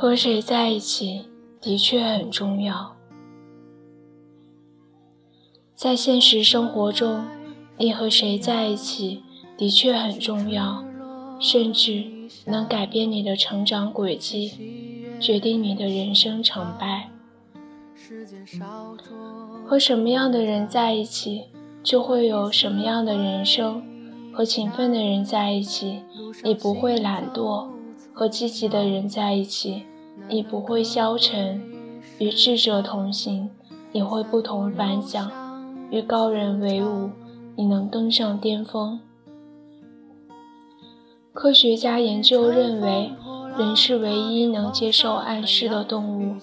和谁在一起的确很重要。在现实生活中，你和谁在一起的确很重要，甚至能改变你的成长轨迹，决定你的人生成败。和什么样的人在一起，就会有什么样的人生。和勤奋的人在一起，你不会懒惰；和积极的人在一起，你不会消沉；与智者同行，你会不同凡响；与高人为伍，你能登上巅峰。科学家研究认为，人是唯一能接受暗示的动物。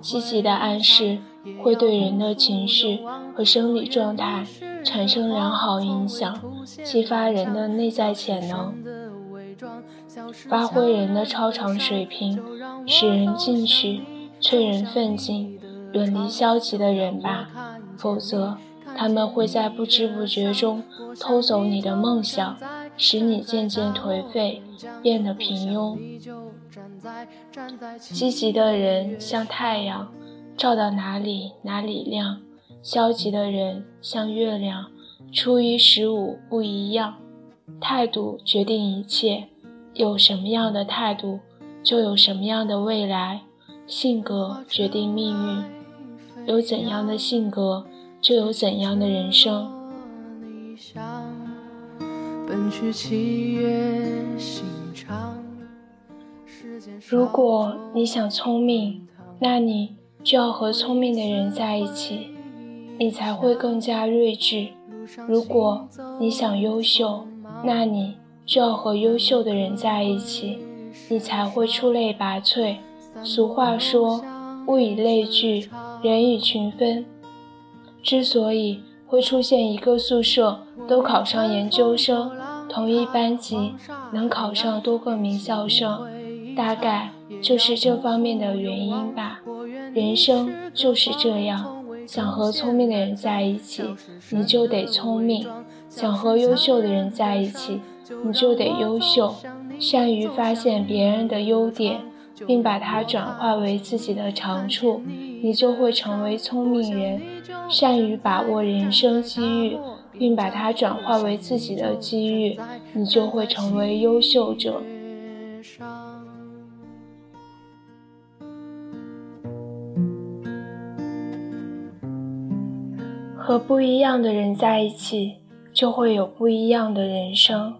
积极的暗示会对人的情绪和生理状态。产生良好影响，激发人的内在潜能，发挥人的超常水平，使人进取，催人奋进。远离消极的人吧，否则他们会在不知不觉中偷走你的梦想，使你渐渐颓废，变得平庸。积极的人像太阳，照到哪里哪里亮。消极的人像月亮，初一十五不一样。态度决定一切，有什么样的态度，就有什么样的未来。性格决定命运，有怎样的性格，就有怎样的人生。如果你想聪明，那你就要和聪明的人在一起。你才会更加睿智。如果你想优秀，那你就要和优秀的人在一起，你才会出类拔萃。俗话说：“物以类聚，人以群分。”之所以会出现一个宿舍都考上研究生，同一班级能考上多个名校生，大概就是这方面的原因吧。人生就是这样。想和聪明的人在一起，你就得聪明；想和优秀的人在一起，你就得优秀。善于发现别人的优点，并把它转化为自己的长处，你就会成为聪明人；善于把握人生机遇，并把它转化为自己的机遇，你就会成为优秀者。和不一样的人在一起，就会有不一样的人生。